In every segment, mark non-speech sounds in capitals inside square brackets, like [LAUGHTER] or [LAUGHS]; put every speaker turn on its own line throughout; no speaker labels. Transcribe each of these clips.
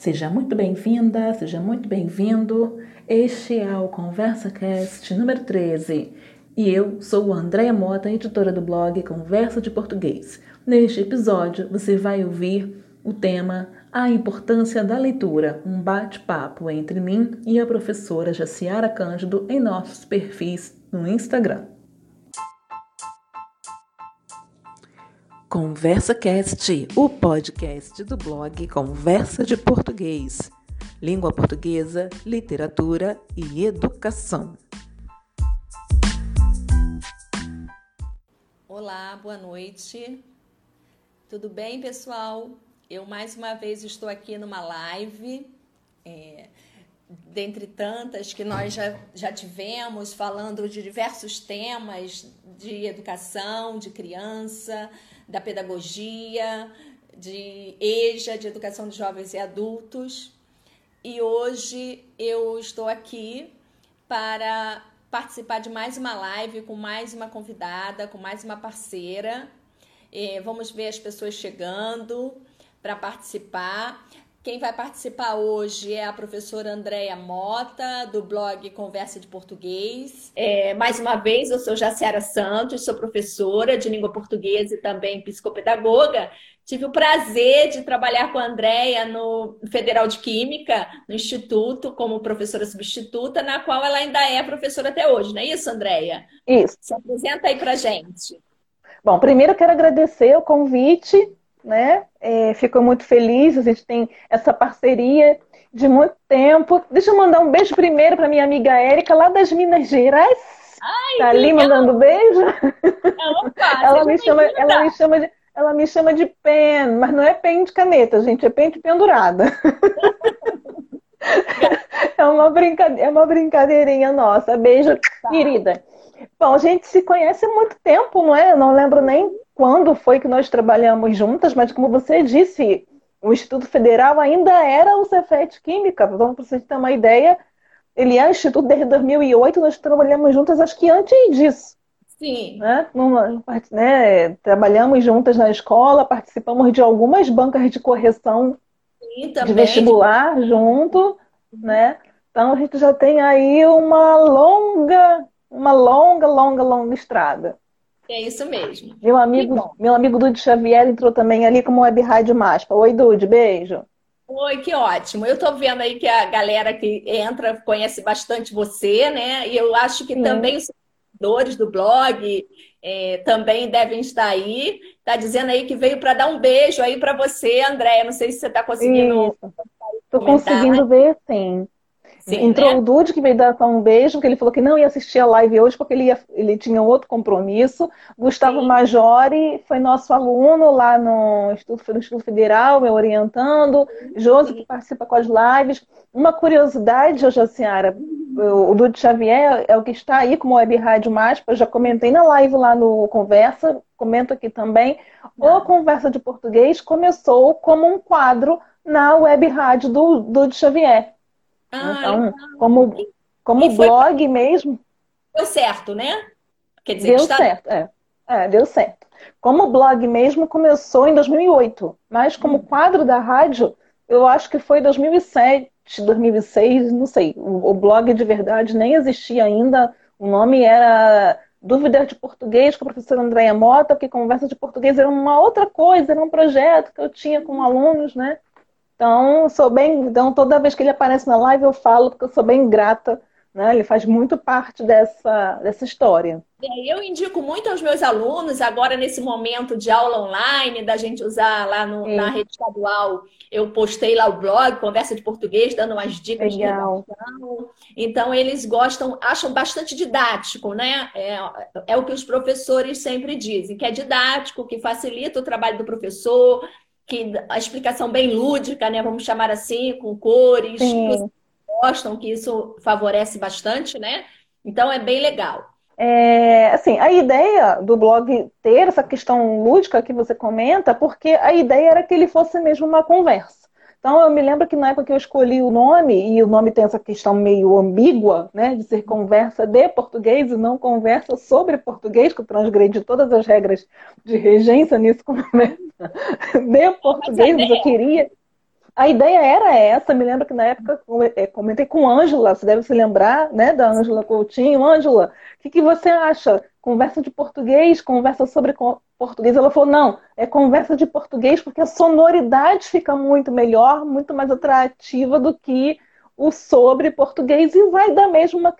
Seja muito bem-vinda, seja muito bem-vindo. Este é o ConversaCast número 13 e eu sou Andréa Mota, editora do blog Conversa de Português. Neste episódio você vai ouvir o tema A Importância da Leitura, um bate-papo entre mim e a professora Jaciara Cândido em nossos perfis no Instagram. Conversa Cast, o podcast do blog Conversa de Português. Língua portuguesa, literatura e educação.
Olá, boa noite. Tudo bem, pessoal? Eu mais uma vez estou aqui numa live, é, dentre tantas que nós já, já tivemos, falando de diversos temas de educação, de criança, da pedagogia, de EJA, de educação de jovens e adultos. E hoje eu estou aqui para participar de mais uma live com mais uma convidada, com mais uma parceira. É, vamos ver as pessoas chegando para participar. Quem vai participar hoje é a professora Andréia Mota, do blog Conversa de Português. É, mais uma vez, eu sou Jaciara Santos, sou professora de língua portuguesa e também psicopedagoga. Tive o prazer de trabalhar com a Andréia no Federal de Química, no Instituto, como professora substituta, na qual ela ainda é professora até hoje, não é isso, Andréia?
Isso.
Se apresenta aí para gente.
Bom, primeiro eu quero agradecer o convite né? É, fico muito feliz, a gente tem essa parceria de muito tempo. Deixa eu mandar um beijo primeiro para minha amiga Érica, lá das Minas Gerais.
Ai,
tá ali mandando beijo.
Opa, [LAUGHS]
ela, me chama, ela me chama de ela me chama de pen, mas não é pen de caneta, gente, é pen de pendurada. [LAUGHS] é, uma brincadeira, é uma brincadeirinha nossa. Beijo, tá. querida. Bom, a gente se conhece há muito tempo, não é? Eu não lembro nem quando foi que nós trabalhamos juntas, mas como você disse, o Instituto Federal ainda era o Cefet Química. Então, para vocês terem uma ideia, ele é o Instituto desde 2008, nós trabalhamos juntas, acho que antes disso.
Sim.
Né? Numa, né? Trabalhamos juntas na escola, participamos de algumas bancas de correção
Sim,
de vestibular junto, né? Então a gente já tem aí uma longa, uma longa, longa, longa estrada.
É isso mesmo.
Meu amigo, meu amigo Dude Xavier entrou também ali como web rádio Maspa. Oi, Dude, beijo.
Oi, que ótimo. Eu tô vendo aí que a galera que entra conhece bastante você, né? E eu acho que Sim. também os seguidores do blog é, também devem estar aí. Tá dizendo aí que veio para dar um beijo aí para você, André. Não sei se você está conseguindo.
Estou conseguindo ver, sim. Sim, Entrou né? o Dude, que veio dar um beijo, porque ele falou que não ia assistir a live hoje, porque ele, ia, ele tinha outro compromisso. Gustavo Sim. Majori foi nosso aluno lá no Instituto, no Instituto Federal, me orientando. Josi, que participa com as lives. Uma curiosidade, Josiara, o Dude Xavier é o que está aí como Web Rádio Maspa, eu já comentei na live lá no Conversa, comento aqui também. O ah. Conversa de Português começou como um quadro na Web Rádio do Dude Xavier. Ah, então, como, como foi... blog mesmo.
Deu certo, né?
Quer dizer, deu está... certo, é. é. Deu certo. Como blog mesmo começou em 2008, mas como hum. quadro da rádio, eu acho que foi 2007, 2006, não sei. O, o blog de verdade nem existia ainda. O nome era Dúvidas de Português com a professora Andréia Mota, porque conversa de português era uma outra coisa, era um projeto que eu tinha com alunos, né? Então, sou bem. Então, toda vez que ele aparece na live, eu falo porque eu sou bem grata. Né? Ele faz muito parte dessa, dessa história.
Eu indico muito aos meus alunos, agora nesse momento de aula online, da gente usar lá no, na rede estadual, eu postei lá o blog, Conversa de Português, dando umas dicas
Legal.
de Então, eles gostam, acham bastante didático, né? É, é o que os professores sempre dizem, que é didático, que facilita o trabalho do professor, que a explicação bem lúdica, né? Vamos chamar assim, com cores, que gostam, que isso favorece bastante, né? Então é bem legal.
É, assim, a ideia do blog ter essa questão lúdica que você comenta, porque a ideia era que ele fosse mesmo uma conversa. Então, eu me lembro que na época que eu escolhi o nome, e o nome tem essa questão meio ambígua, né, de ser conversa de português e não conversa sobre português, que transgrede todas as regras de regência nisso, [LAUGHS] de português, mas eu queria. a ideia era essa, me lembro que na época é, comentei com Ângela, você deve se lembrar, né, da Ângela Coutinho. Ângela, o que, que você acha? Conversa de português, conversa sobre português. Ela falou, não, é conversa de português porque a sonoridade fica muito melhor, muito mais atrativa do que o sobre português e vai dar mesmo uma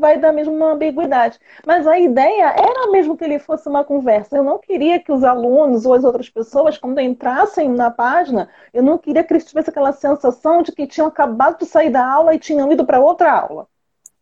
vai dar mesmo uma ambiguidade. Mas a ideia era mesmo que ele fosse uma conversa. Eu não queria que os alunos ou as outras pessoas, quando entrassem na página, eu não queria que eles tivessem aquela sensação de que tinham acabado de sair da aula e tinham ido para outra aula.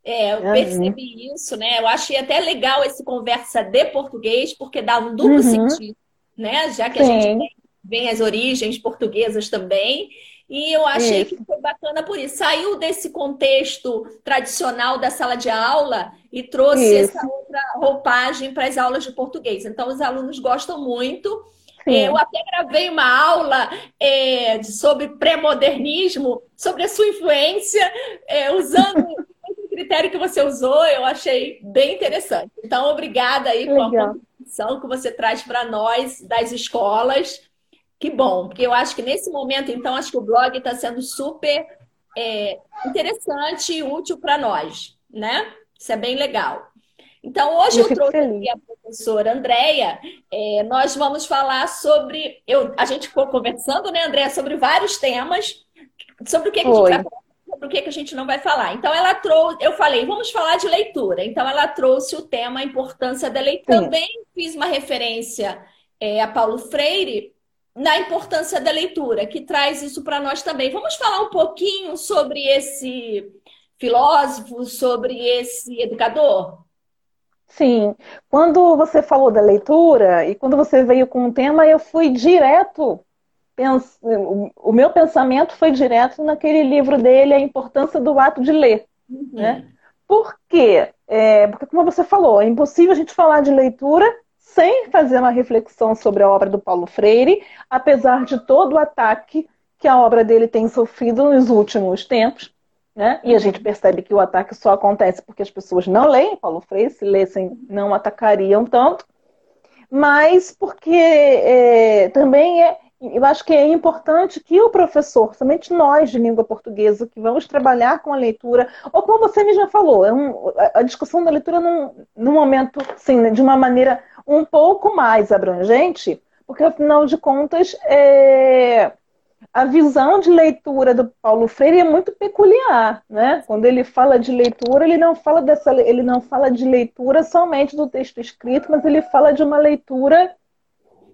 É, eu percebi isso, né? Eu achei até legal esse conversa de português, porque dá um duplo uhum. sentido, né? Já que Sim. a gente tem, vem as origens portuguesas também. E eu achei isso. que foi bacana por isso. Saiu desse contexto tradicional da sala de aula e trouxe isso. essa outra roupagem para as aulas de português. Então, os alunos gostam muito. Sim. Eu até gravei uma aula é, sobre pré-modernismo, sobre a sua influência, é, usando [LAUGHS] o critério que você usou, eu achei bem interessante. Então, obrigada aí Legal. a contribuição que você traz para nós das escolas. Que bom, porque eu acho que nesse momento, então, acho que o blog está sendo super é, interessante e útil para nós, né? Isso é bem legal. Então, hoje eu, eu trouxe aqui a professora Andréia. É, nós vamos falar sobre. Eu, a gente ficou conversando, né, Andréia, sobre vários temas, sobre o que, que a gente vai falar, sobre o que, que a gente não vai falar. Então, ela trouxe. Eu falei, vamos falar de leitura. Então, ela trouxe o tema a importância da leitura. Também fiz uma referência é, a Paulo Freire, na importância da leitura, que traz isso para nós também. Vamos falar um pouquinho sobre esse filósofo, sobre esse educador?
Sim. Quando você falou da leitura e quando você veio com o tema, eu fui direto. O meu pensamento foi direto naquele livro dele, A Importância do Ato de Ler. Uhum. Né? Por quê? É, porque, como você falou, é impossível a gente falar de leitura sem fazer uma reflexão sobre a obra do Paulo Freire, apesar de todo o ataque que a obra dele tem sofrido nos últimos tempos. Né? E a gente percebe que o ataque só acontece porque as pessoas não leem Paulo Freire, se lessem, não atacariam tanto, mas porque é, também é, eu acho que é importante que o professor, somente nós de língua portuguesa, que vamos trabalhar com a leitura, ou como você mesmo falou, é um, a discussão da leitura num, num momento, sim, de uma maneira um pouco mais abrangente, porque afinal de contas, é, a visão de leitura do Paulo Freire é muito peculiar, né? Quando ele fala de leitura, ele não fala dessa, ele não fala de leitura somente do texto escrito, mas ele fala de uma leitura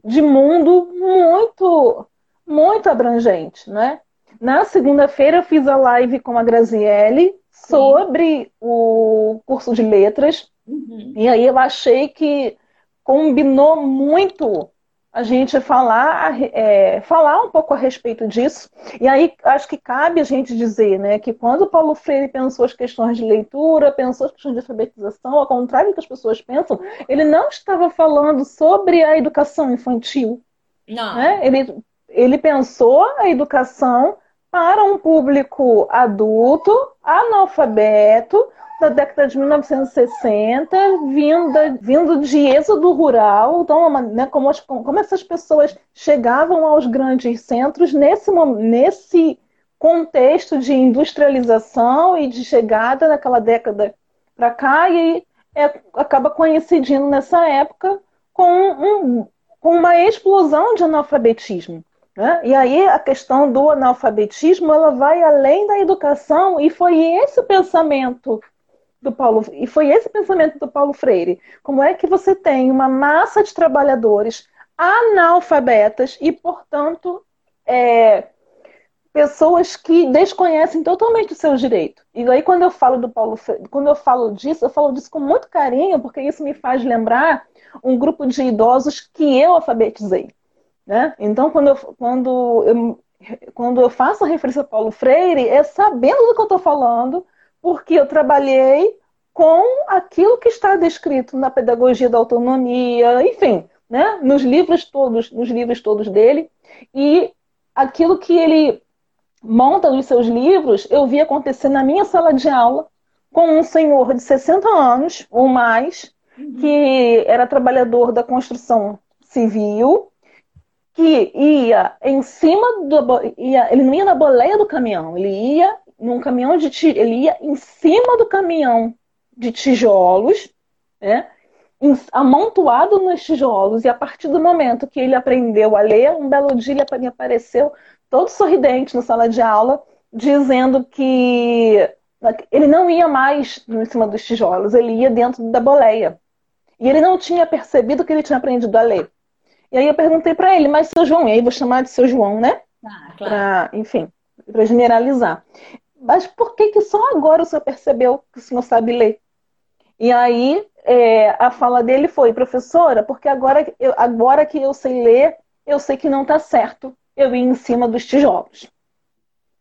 de mundo muito, muito abrangente, né? Na segunda-feira eu fiz a live com a Graziele sobre Sim. o curso de letras. Uhum. E aí eu achei que combinou muito a gente falar, é, falar um pouco a respeito disso. E aí acho que cabe a gente dizer né, que quando Paulo Freire pensou as questões de leitura, pensou as questões de alfabetização, ao contrário do que as pessoas pensam, ele não estava falando sobre a educação infantil. Não. Né? Ele, ele pensou a educação para um público adulto, analfabeto, da década de 1960, vinda, vindo de êxodo rural, então, né, como, as, como essas pessoas chegavam aos grandes centros nesse, nesse contexto de industrialização e de chegada naquela década para cá, e é, acaba coincidindo nessa época com, um, com uma explosão de analfabetismo. Né? E aí a questão do analfabetismo ela vai além da educação, e foi esse o pensamento do Paulo e foi esse pensamento do Paulo Freire. Como é que você tem uma massa de trabalhadores analfabetas e, portanto, é, pessoas que desconhecem totalmente o seu direito. E aí quando eu falo do Paulo Freire, quando eu falo disso, eu falo disso com muito carinho, porque isso me faz lembrar um grupo de idosos que eu alfabetizei. Né? Então, quando eu, quando eu, quando eu faço a referência a Paulo Freire, é sabendo do que eu estou falando, porque eu trabalhei com aquilo que está descrito na pedagogia da autonomia, enfim, né? nos livros todos, nos livros todos dele, e aquilo que ele monta nos seus livros, eu vi acontecer na minha sala de aula com um senhor de 60 anos ou mais, uhum. que era trabalhador da construção civil, que ia em cima do. Ia, ele não ia na boleia do caminhão, ele ia num caminhão de. Ele ia em cima do caminhão de tijolos, né? amontoado nos tijolos, e a partir do momento que ele aprendeu a ler, um belo dia ele apareceu todo sorridente na sala de aula, dizendo que ele não ia mais em cima dos tijolos, ele ia dentro da boleia. E ele não tinha percebido que ele tinha aprendido a ler. E aí eu perguntei para ele, mas seu João, e aí vou chamar de seu João, né?
Ah, claro. Pra,
enfim, para generalizar. Mas por que, que só agora o senhor percebeu que o senhor sabe ler? E aí é, a fala dele foi, professora, porque agora, eu, agora que eu sei ler, eu sei que não está certo eu ir em cima dos tijolos.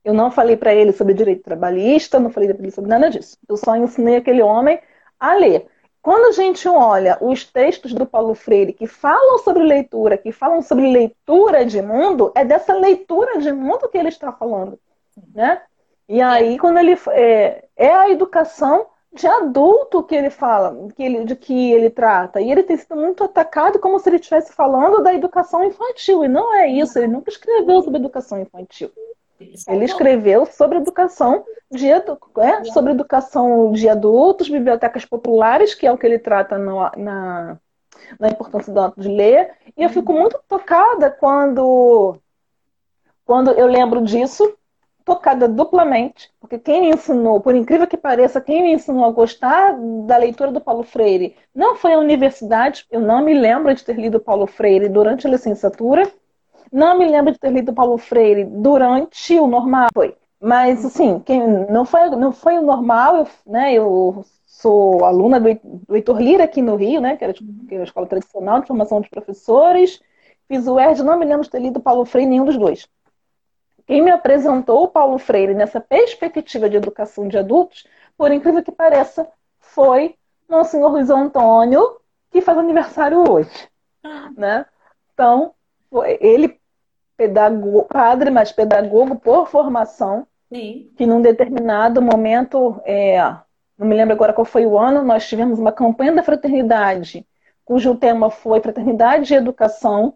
Eu não falei para ele sobre direito trabalhista, não falei para ele sobre nada disso. Eu só ensinei aquele homem a ler. Quando a gente olha os textos do Paulo Freire que falam sobre leitura, que falam sobre leitura de mundo, é dessa leitura de mundo que ele está falando, né? E aí, quando ele é, é a educação de adulto que ele fala, que ele, de que ele trata. E ele tem sido muito atacado como se ele estivesse falando da educação infantil. E não é isso, ele nunca escreveu sobre educação infantil. Ele escreveu sobre educação de, é, sobre educação de adultos, bibliotecas populares, que é o que ele trata no, na, na importância do ato de ler. E eu fico muito tocada quando, quando eu lembro disso, tocada duplamente, porque quem me ensinou, por incrível que pareça, quem me ensinou a gostar da leitura do Paulo Freire não foi a universidade, eu não me lembro de ter lido Paulo Freire durante a licenciatura, não me lembro de ter lido Paulo Freire durante o normal, foi. Mas, assim, quem, não, foi, não foi o normal, eu, né, eu sou aluna do, do Heitor Lira aqui no Rio, né, que era tipo, que a escola tradicional de formação de professores, fiz o ERD, não me lembro de ter lido Paulo Freire nenhum dos dois. Quem me apresentou o Paulo Freire nessa perspectiva de educação de adultos, por incrível que pareça, foi Monsenhor Luiz Antônio, que faz aniversário hoje. Ah. Né? Então, ele, pedagogo, padre, mas pedagogo por formação,
Sim.
que num determinado momento, é, não me lembro agora qual foi o ano, nós tivemos uma campanha da fraternidade, cujo tema foi Fraternidade e Educação,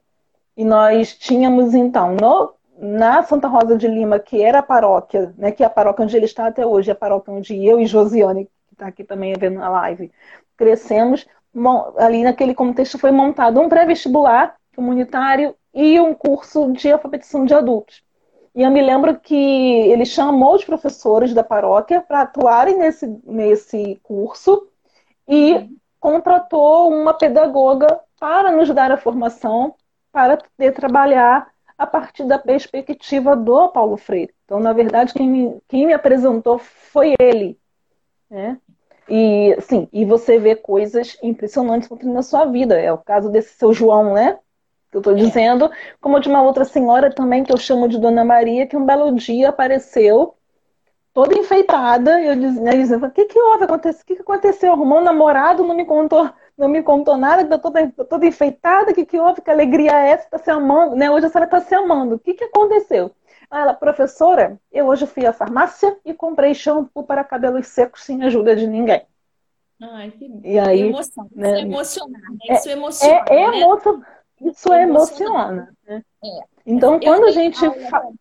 e nós tínhamos então no na Santa Rosa de Lima, que era a paróquia, né, que é a paróquia onde ele está até hoje, a paróquia onde eu e Josiane, que está aqui também vendo a live, crescemos, ali naquele contexto foi montado um pré-vestibular comunitário e um curso de alfabetização de adultos. E eu me lembro que ele chamou os professores da paróquia para atuarem nesse, nesse curso e contratou uma pedagoga para nos dar a formação para poder trabalhar a partir da perspectiva do Paulo Freire. Então, na verdade, quem me, quem me apresentou foi ele. Né? E, sim, e você vê coisas impressionantes na sua vida. É o caso desse seu João, né? Que eu estou é. dizendo, como de uma outra senhora também, que eu chamo de Dona Maria, que um belo dia apareceu toda enfeitada, e eu né, dizendo, o que que houve? O que, que aconteceu? Arrumou um namorado, não me contou não me contou nada, está toda, toda enfeitada, o que, que houve? Que alegria é essa? Está se amando, né? Hoje a senhora está se amando. O que, que aconteceu? Ela, professora, eu hoje fui à farmácia e comprei shampoo para cabelos secos sem ajuda de ninguém.
Ai, que e aí, emoção. Né? Isso é emocionar, né?
Isso é, emociona. É, é né? Emo... Isso é emociona. Né? É. Então, quando a gente fala.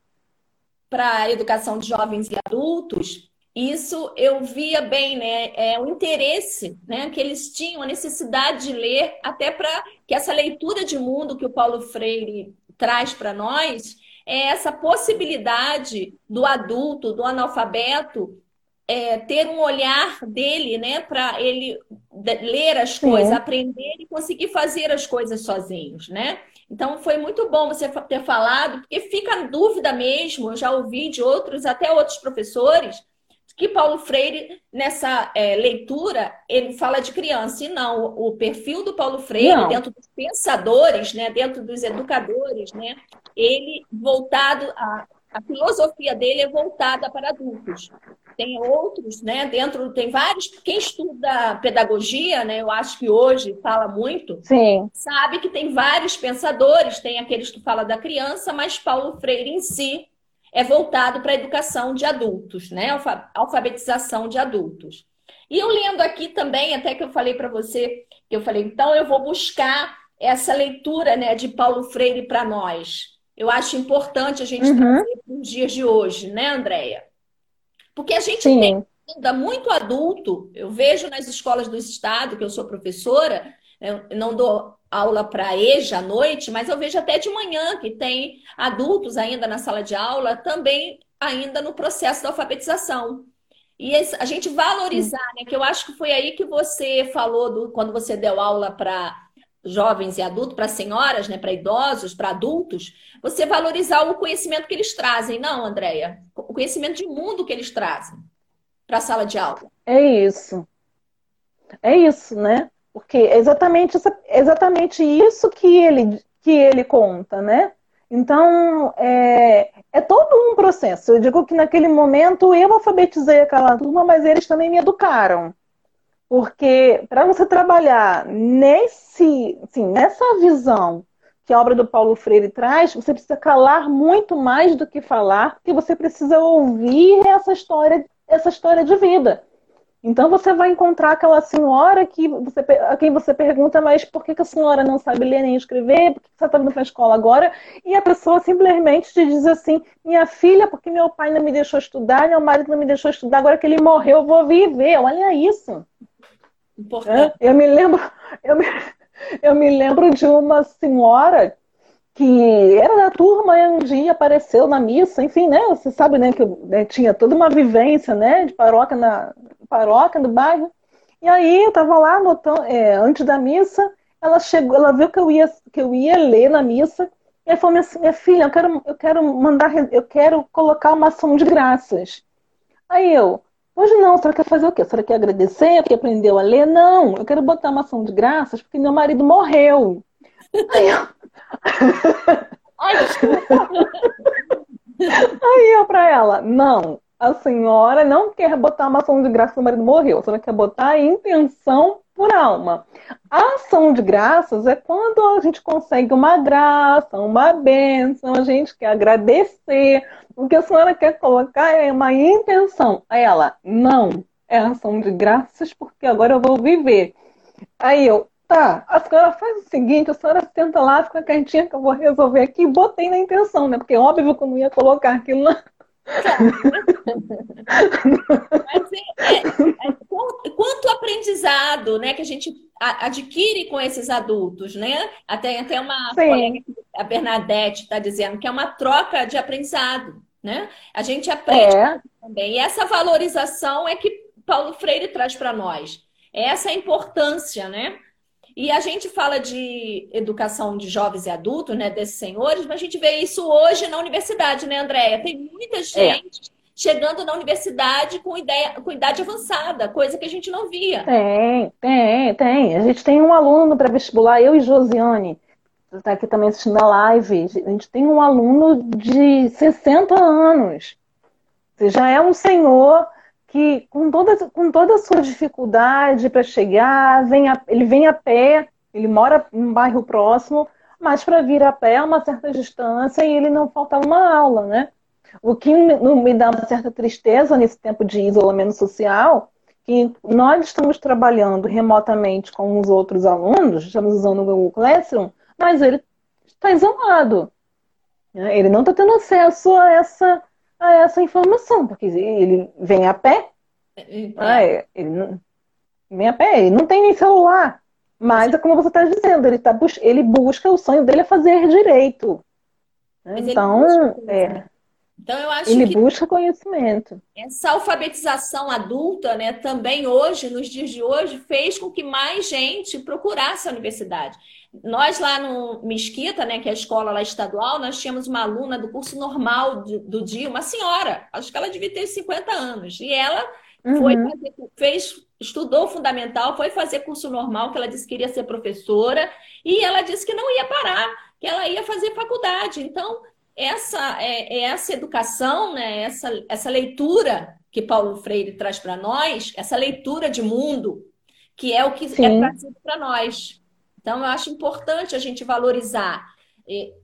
Para a educação de jovens e adultos, isso eu via bem, né? É o interesse, né? Que eles tinham a necessidade de ler, até para que essa leitura de mundo que o Paulo Freire traz para nós é essa possibilidade do adulto, do analfabeto, é, ter um olhar dele, né? Para ele ler as coisas, aprender e conseguir fazer as coisas sozinhos, né? Então foi muito bom você ter falado, porque fica a dúvida mesmo, eu já ouvi de outros, até outros professores, que Paulo Freire, nessa é, leitura, ele fala de criança, e não, o perfil do Paulo Freire, não. dentro dos pensadores, né, dentro dos educadores, né, ele voltado, a, a filosofia dele é voltada para adultos. Tem outros, né, dentro, tem vários, quem estuda pedagogia, né, eu acho que hoje fala muito,
Sim.
sabe que tem vários pensadores, tem aqueles que falam da criança, mas Paulo Freire em si, é voltado para a educação de adultos, né? Alfabetização de adultos. E eu lendo aqui também, até que eu falei para você, que eu falei, então eu vou buscar essa leitura né, de Paulo Freire para nós? Eu acho importante a gente uhum. trazer para os dias de hoje, né, Andréia? Porque a gente Sim. tem ainda muito adulto, eu vejo nas escolas do Estado, que eu sou professora, eu não dou aula para EJA à noite, mas eu vejo até de manhã que tem adultos ainda na sala de aula, também ainda no processo da alfabetização. E a gente valorizar, né? Que eu acho que foi aí que você falou do, quando você deu aula para jovens e adultos, para senhoras, né, para idosos, para adultos, você valorizar o conhecimento que eles trazem, não, Andréia? O conhecimento de mundo que eles trazem para a sala de aula.
É isso. É isso, né? Porque é exatamente, exatamente isso que ele, que ele conta, né? Então, é, é todo um processo. Eu digo que naquele momento eu alfabetizei aquela turma, mas eles também me educaram. Porque para você trabalhar nesse, assim, nessa visão que a obra do Paulo Freire traz, você precisa calar muito mais do que falar, porque você precisa ouvir essa história, essa história de vida. Então você vai encontrar aquela senhora que você, a quem você pergunta, mas por que, que a senhora não sabe ler nem escrever? Por que você está indo para a escola agora? E a pessoa simplesmente te diz assim: minha filha, porque meu pai não me deixou estudar, meu marido não me deixou estudar, agora que ele morreu, eu vou viver. Olha isso. Importante. Eu me lembro, eu me, eu me lembro de uma senhora que era da turma e um dia apareceu na missa, enfim, né? Você sabe, né, que né, tinha toda uma vivência, né, de paróquia na paróquia do bairro. E aí eu tava lá anotando, é, antes da missa, ela chegou, ela viu que eu ia que eu ia ler na missa. E falou assim, minha filha, eu quero eu quero mandar, eu quero colocar uma ação de graças. Aí eu, hoje não, você quer fazer o quê? Você quer agradecer porque aprendeu a ler? Não, eu quero botar uma ação de graças porque meu marido morreu. Aí eu, Aí eu pra ela, não, a senhora não quer botar uma ação de graça que o marido morreu, a senhora quer botar a intenção por alma. A ação de graças é quando a gente consegue uma graça, uma bênção, a gente quer agradecer. O que a senhora quer colocar é uma intenção. Aí ela, não, é ação de graças porque agora eu vou viver. Aí eu, Tá, a senhora faz o seguinte, a senhora senta lá, fica quietinha que eu vou resolver aqui. Botei na intenção, né? Porque é óbvio que eu não ia colocar aquilo lá.
Mas é, é, é, quanto aprendizado né, que a gente adquire com esses adultos, né? Até, até uma Sim. colega, a Bernadette, está dizendo que é uma troca de aprendizado, né? A gente aprende é. também. E essa valorização é que Paulo Freire traz para nós. Essa é a importância, né? E a gente fala de educação de jovens e adultos, né, desses senhores, mas a gente vê isso hoje na universidade, né, Andréia? Tem muita é. gente é. chegando na universidade com, ideia, com idade avançada, coisa que a gente não via.
Tem, tem, tem. A gente tem um aluno para vestibular, eu e Josiane, está aqui também assistindo a live. A gente tem um aluno de 60 anos. Você já é um senhor que com toda, com toda a sua dificuldade para chegar, vem a, ele vem a pé, ele mora em um bairro próximo, mas para vir a pé é uma certa distância e ele não faltava uma aula, né? O que me dá uma certa tristeza nesse tempo de isolamento social, que nós estamos trabalhando remotamente com os outros alunos, estamos usando o Google Classroom, mas ele está isolado. Né? Ele não está tendo acesso a essa a essa informação, porque ele vem a pé, é. Ah, é, ele não, vem a pé, ele não tem nem celular. Mas é como você está dizendo, ele, tá, ele busca, o sonho dele é fazer direito. então, é, então eu acho ele que busca conhecimento.
Essa alfabetização adulta, né, também hoje, nos dias de hoje, fez com que mais gente procurasse a universidade. Nós lá no Mesquita, né, que é a escola lá estadual, nós tínhamos uma aluna do curso normal do, do dia, uma senhora, acho que ela devia ter 50 anos, e ela uhum. foi fazer, fez, estudou fundamental, foi fazer curso normal, que ela disse que queria ser professora, e ela disse que não ia parar, que ela ia fazer faculdade. Então, essa é, é essa educação, né, essa, essa leitura que Paulo Freire traz para nós, essa leitura de mundo, que é o que é Sim. é trazido para nós. Então, eu acho importante a gente valorizar.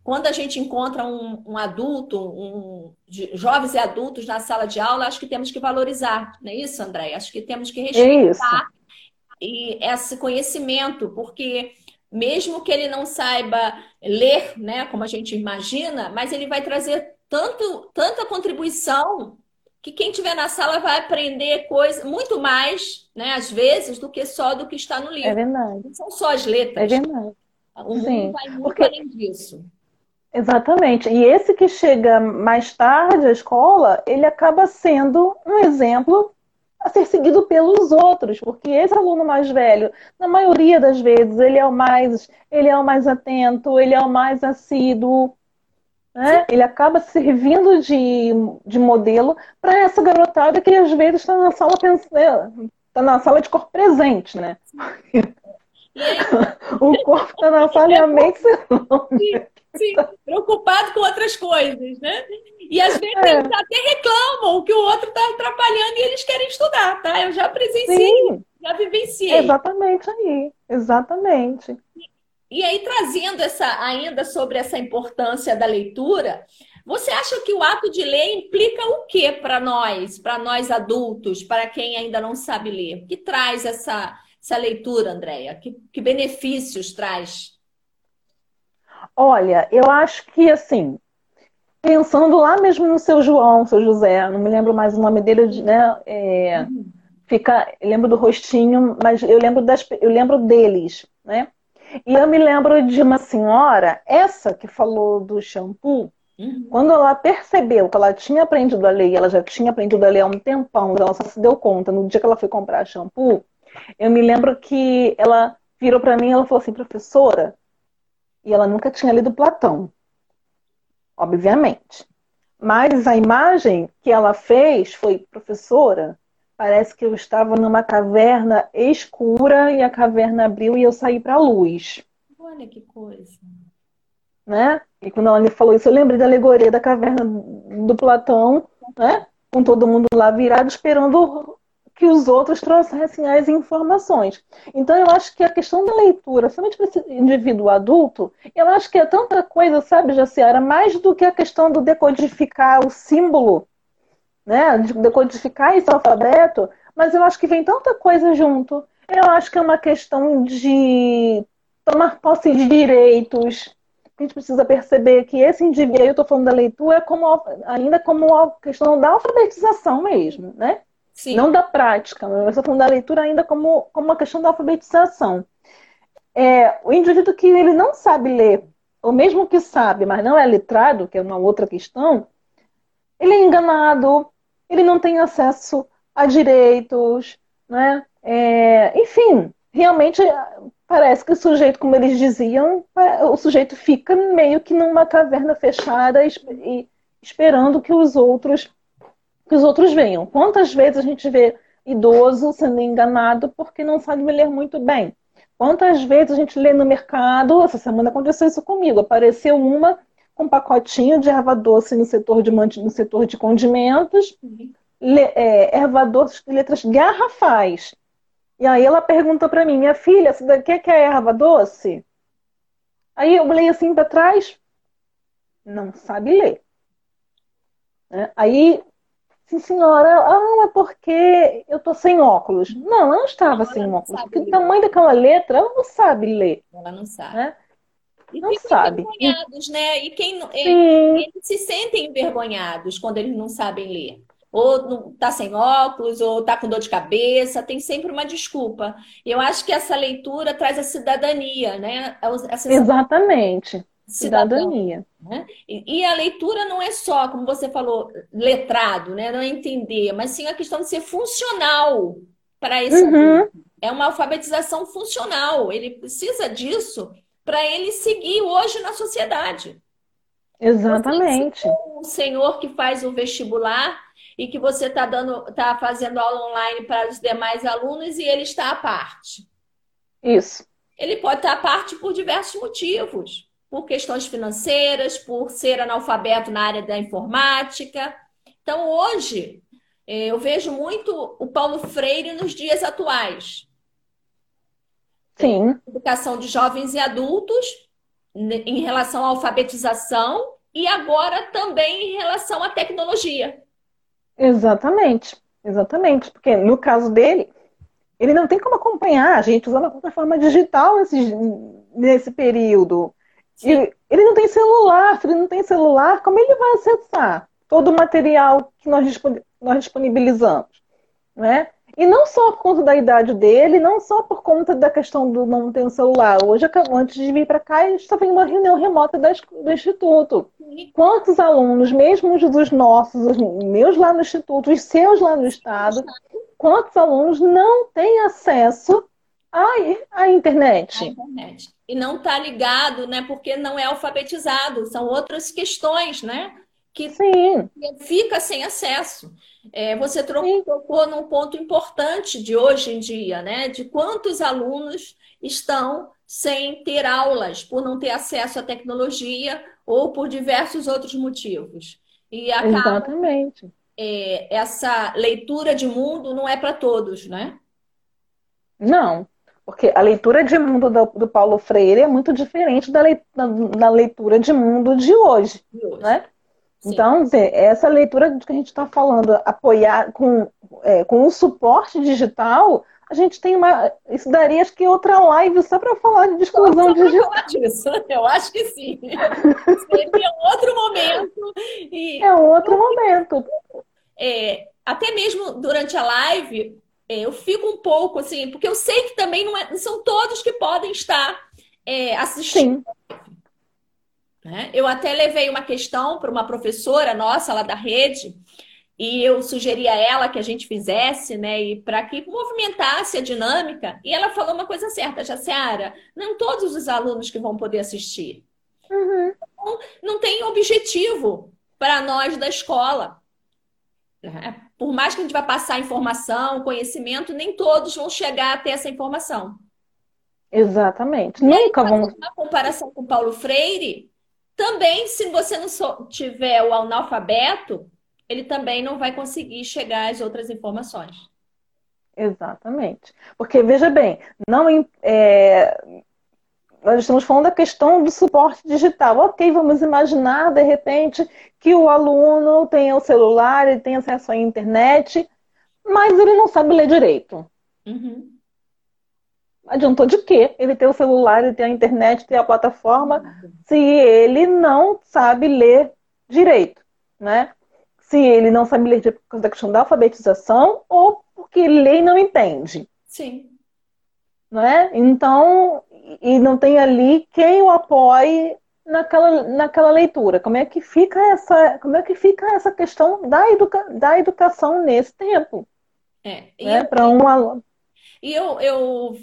Quando a gente encontra um, um adulto, um, jovens e adultos na sala de aula, acho que temos que valorizar, não é isso, André? Acho que temos que respeitar e esse conhecimento, porque mesmo que ele não saiba ler, né, como a gente imagina, mas ele vai trazer tanto, tanta contribuição que quem estiver na sala vai aprender coisa muito mais, né, às vezes, do que só do que está no livro.
É verdade.
Não são só as letras.
É verdade.
O mundo Sim, vai muito porque... além disso.
Exatamente. E esse que chega mais tarde à escola, ele acaba sendo um exemplo a ser seguido pelos outros, porque esse aluno mais velho, na maioria das vezes, ele é o mais, ele é o mais atento, ele é o mais assíduo, né? Ele acaba servindo de, de modelo para essa garotada que às vezes está na sala pensando, está na sala de corpo presente, né? o corpo está na sala e a mente
sim, [LAUGHS] sim, preocupado com outras coisas, né? E às vezes é. eles até reclamam que o outro está atrapalhando e eles querem estudar, tá? Eu já presenciei, Sim. já vivenciei.
Exatamente aí, exatamente.
E, aí, trazendo essa ainda sobre essa importância da leitura, você acha que o ato de ler implica o que para nós, para nós adultos, para quem ainda não sabe ler? O que traz essa, essa leitura, Andréia? Que, que benefícios traz?
Olha, eu acho que assim, pensando lá mesmo no seu João, seu José, não me lembro mais o nome dele, né? É, fica, eu lembro do rostinho, mas eu lembro das, eu lembro deles, né? E eu me lembro de uma senhora, essa que falou do shampoo, uhum. quando ela percebeu que ela tinha aprendido a ler, ela já tinha aprendido a ler há um tempão, ela só se deu conta no dia que ela foi comprar shampoo, eu me lembro que ela virou para mim e ela falou assim, professora, e ela nunca tinha lido Platão obviamente. Mas a imagem que ela fez foi, professora, parece que eu estava numa caverna escura e a caverna abriu e eu saí para a luz.
Olha que coisa.
Né? E quando ela me falou isso, eu lembrei da alegoria da caverna do Platão, né? Com todo mundo lá virado esperando que os outros trouxessem as informações. Então, eu acho que a questão da leitura, somente para esse indivíduo adulto, eu acho que é tanta coisa, sabe, Jaciara, mais do que a questão do decodificar o símbolo, né, de decodificar esse alfabeto, mas eu acho que vem tanta coisa junto. Eu acho que é uma questão de tomar posse de direitos. A gente precisa perceber que esse indivíduo, eu estou falando da leitura, é como, ainda como a questão da alfabetização mesmo, né? Sim. Não da prática, mas eu estou falando da leitura ainda como, como uma questão da alfabetização. É, o indivíduo que ele não sabe ler, ou mesmo que sabe, mas não é letrado, que é uma outra questão, ele é enganado, ele não tem acesso a direitos, né? É, enfim, realmente parece que o sujeito, como eles diziam, o sujeito fica meio que numa caverna fechada e esperando que os outros que os outros venham. Quantas vezes a gente vê idoso sendo enganado porque não sabe ler muito bem? Quantas vezes a gente lê no mercado, essa semana aconteceu isso comigo, apareceu uma um pacotinho de erva doce no setor de, no setor de condimentos, le, é, erva doce de letras garrafais. E aí ela pergunta para mim, minha filha, você daqui é que é erva doce? Aí eu olhei assim para trás, não sabe ler. Né? Aí Sim, senhora. Ah, é porque eu tô sem óculos. Não, ela não estava sem óculos. Porque o tamanho daquela letra, ela não sabe ler.
Ela não sabe. Né?
E não sabe.
envergonhados, né? E quem eles se sentem envergonhados quando eles não sabem ler. Ou não tá sem óculos, ou tá com dor de cabeça, tem sempre uma desculpa. Eu acho que essa leitura traz a cidadania, né?
Essa Exatamente cidadania.
Né? E, e, a leitura não é só, como você falou, letrado, né? não é entender, mas sim a questão de ser funcional para esse uhum. É uma alfabetização funcional. Ele precisa disso para ele seguir hoje na sociedade.
Exatamente.
O senhor que faz o vestibular e que você está dando, tá fazendo aula online para os demais alunos e ele está à parte.
Isso.
Ele pode estar à parte por diversos motivos por questões financeiras, por ser analfabeto na área da informática. Então, hoje, eh, eu vejo muito o Paulo Freire nos dias atuais.
Sim.
Educação de jovens e adultos em relação à alfabetização e agora também em relação à tecnologia.
Exatamente, exatamente. Porque no caso dele, ele não tem como acompanhar a gente usando a plataforma digital esses nesse período. E ele não tem celular, se ele não tem celular, como ele vai acessar todo o material que nós, nós disponibilizamos? Né? E não só por conta da idade dele, não só por conta da questão do não ter um celular. Hoje, antes de vir para cá, eu estava em uma reunião remota do Instituto. Quantos alunos, mesmo dos nossos, os meus lá no Instituto, os seus lá no Estado, quantos alunos não têm acesso à, à internet?
A internet. E não está ligado, né? Porque não é alfabetizado. São outras questões, né? Que Sim. fica sem acesso. É, você tocou num ponto importante de hoje em dia, né? De quantos alunos estão sem ter aulas, por não ter acesso à tecnologia ou por diversos outros motivos.
E acaba, Exatamente.
É, essa leitura de mundo não é para todos, né?
Não, porque a leitura de mundo do, do Paulo Freire é muito diferente da, leitura, da leitura de mundo de hoje, de hoje. né? Então, essa leitura que a gente está falando, apoiar com, é, com o suporte digital, a gente tem uma. Isso daria, acho que, outra live só para falar de exclusão digital.
Falar disso. [LAUGHS] Eu acho que sim. [LAUGHS] Seria outro momento.
E... É outro momento.
É, até mesmo durante a live, é, eu fico um pouco assim, porque eu sei que também não, é, não são todos que podem estar é, assistindo. Sim. Né? Eu até levei uma questão para uma professora nossa lá da rede, e eu sugeri a ela que a gente fizesse, né, e para que movimentasse a dinâmica, e ela falou uma coisa certa, Jaciara, não todos os alunos que vão poder assistir. Uhum. Então, não tem objetivo para nós da escola. Né? Por mais que a gente vá passar informação, conhecimento, nem todos vão chegar até essa informação.
Exatamente. Nunca vão.
Na comparação com Paulo Freire, também, se você não tiver o analfabeto, ele também não vai conseguir chegar às outras informações.
Exatamente. Porque, veja bem, não é, nós estamos falando da questão do suporte digital. Ok, vamos imaginar, de repente, que o aluno tenha o celular, ele tem acesso à internet, mas ele não sabe ler direito. Uhum. Adiantou de quê? Ele ter o celular, ele ter a internet, ter a plataforma, se ele não sabe ler direito, né? Se ele não sabe ler por causa da questão da alfabetização ou porque ele lê e não entende.
Sim.
Né? Então, e não tem ali quem o apoie naquela, naquela leitura. Como é que fica essa, como é que fica essa questão da, educa, da educação nesse tempo?
É,
né? Para um aluno.
E eu, eu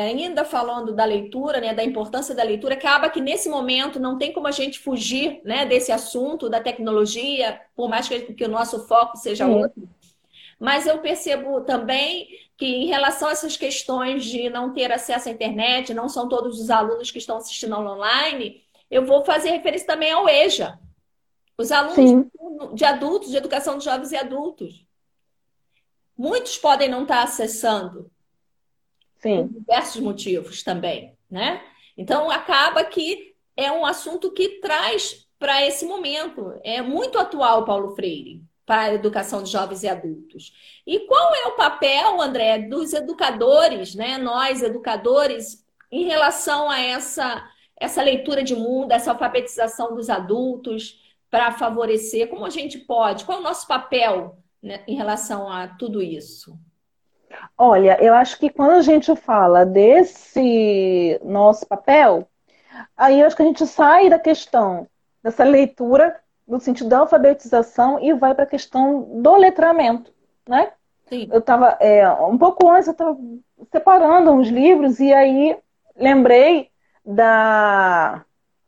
ainda falando da leitura, né, da importância da leitura, acaba que nesse momento não tem como a gente fugir né, desse assunto da tecnologia, por mais que, que o nosso foco seja Sim. outro. Mas eu percebo também que, em relação a essas questões de não ter acesso à internet, não são todos os alunos que estão assistindo online, eu vou fazer referência também ao EJA. Os alunos Sim. de adultos, de educação de jovens e adultos. Muitos podem não estar acessando,
Sim.
Por diversos motivos também, né? Então acaba que é um assunto que traz para esse momento. É muito atual, Paulo Freire, para a educação de jovens e adultos. E qual é o papel, André, dos educadores, né? Nós, educadores, em relação a essa, essa leitura de mundo, essa alfabetização dos adultos, para favorecer? Como a gente pode? Qual é o nosso papel né, em relação a tudo isso?
Olha, eu acho que quando a gente fala desse nosso papel, aí eu acho que a gente sai da questão dessa leitura no sentido da alfabetização e vai para a questão do letramento, né? Sim. Eu estava é, um pouco antes eu estava separando uns livros e aí lembrei da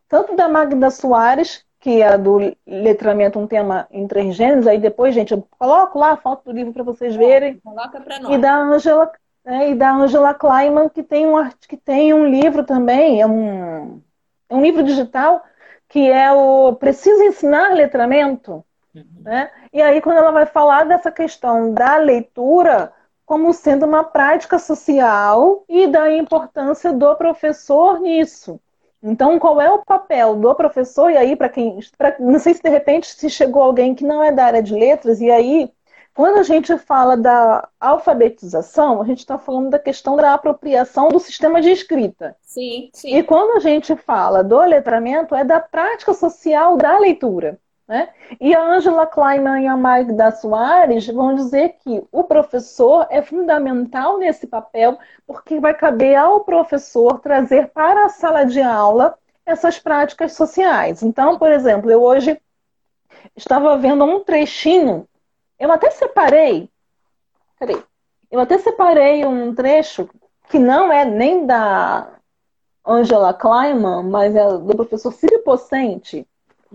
tanto da Magda Soares que é do letramento um tema em três gêneros, aí depois, gente, eu coloco lá a foto do livro para vocês verem.
Coloca para nós.
E da Angela, né, e da Angela Kleiman, que tem um que tem um livro também, é um, é um livro digital que é o Precisa Ensinar Letramento. Uhum. Né? E aí, quando ela vai falar dessa questão da leitura como sendo uma prática social e da importância do professor nisso. Então, qual é o papel do professor? E aí, para quem. Pra, não sei se de repente se chegou alguém que não é da área de letras, e aí quando a gente fala da alfabetização, a gente está falando da questão da apropriação do sistema de escrita.
Sim, sim.
E quando a gente fala do letramento, é da prática social da leitura. Né? E a Angela Kleiman e a Magda Soares vão dizer que o professor é fundamental nesse papel, porque vai caber ao professor trazer para a sala de aula essas práticas sociais. Então, por exemplo, eu hoje estava vendo um trechinho, eu até separei, peraí, eu até separei um trecho que não é nem da Angela Kleiman, mas é do professor Círio Pocente,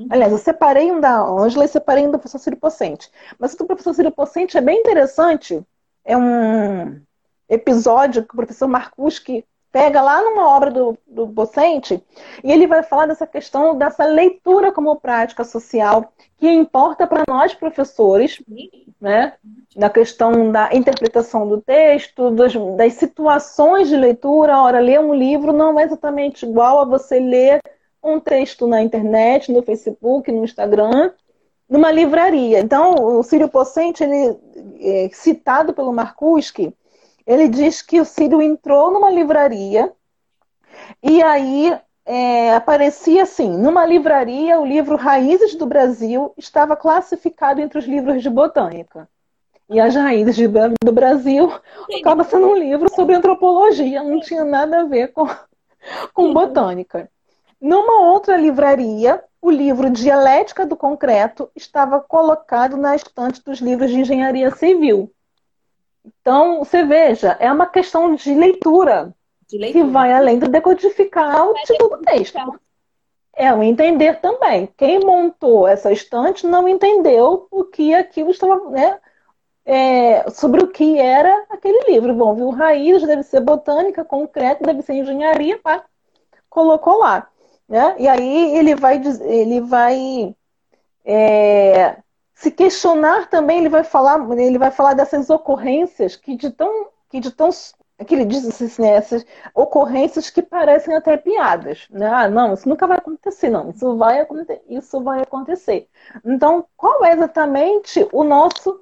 Aliás, eu separei um da Ângela e separei um do professor Ciro Pocente. Mas o do professor Ciro Pocente é bem interessante. É um episódio que o professor Marcuski pega lá numa obra do, do Pocente e ele vai falar dessa questão dessa leitura como prática social que importa para nós professores, né? Na questão da interpretação do texto, das, das situações de leitura. Ora, ler um livro não é exatamente igual a você ler um texto na internet, no Facebook, no Instagram, numa livraria. Então, o Círio Pocente, ele, é, citado pelo Marcuski, ele diz que o Círio entrou numa livraria e aí é, aparecia assim, numa livraria, o livro Raízes do Brasil estava classificado entre os livros de botânica. E as raízes de, do Brasil acaba sendo um livro sobre antropologia, não tinha nada a ver com, com botânica. Numa outra livraria, o livro Dialética do Concreto estava colocado na estante dos livros de engenharia civil. Então, você veja, é uma questão de leitura, de leitura. que vai além do decodificar o título do texto. É o entender também. Quem montou essa estante não entendeu o que aquilo estava, né, é, sobre o que era aquele livro. Bom, viu raiz, deve ser botânica, concreto, deve ser engenharia, pá, colocou lá. Né? E aí ele vai, ele vai é, se questionar também, ele vai falar, ele vai falar dessas ocorrências que de tão, que de tão que ele diz assim, né, essas ocorrências que parecem até piadas. Né? Ah, não, isso nunca vai acontecer, não, isso vai, isso vai acontecer. Então, qual é exatamente o nosso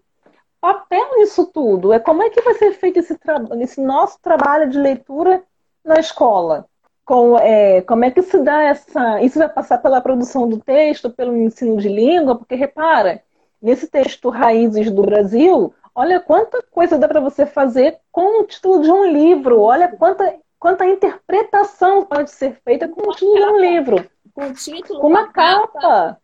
papel nisso tudo? É como é que vai ser feito esse, esse nosso trabalho de leitura na escola? Com, é, como é que se dá essa. Isso vai passar pela produção do texto, pelo ensino de língua, porque repara, nesse texto Raízes do Brasil, olha quanta coisa dá para você fazer com o título de um livro, olha quanta, quanta interpretação pode ser feita com o título de um livro.
Com título,
com uma capa.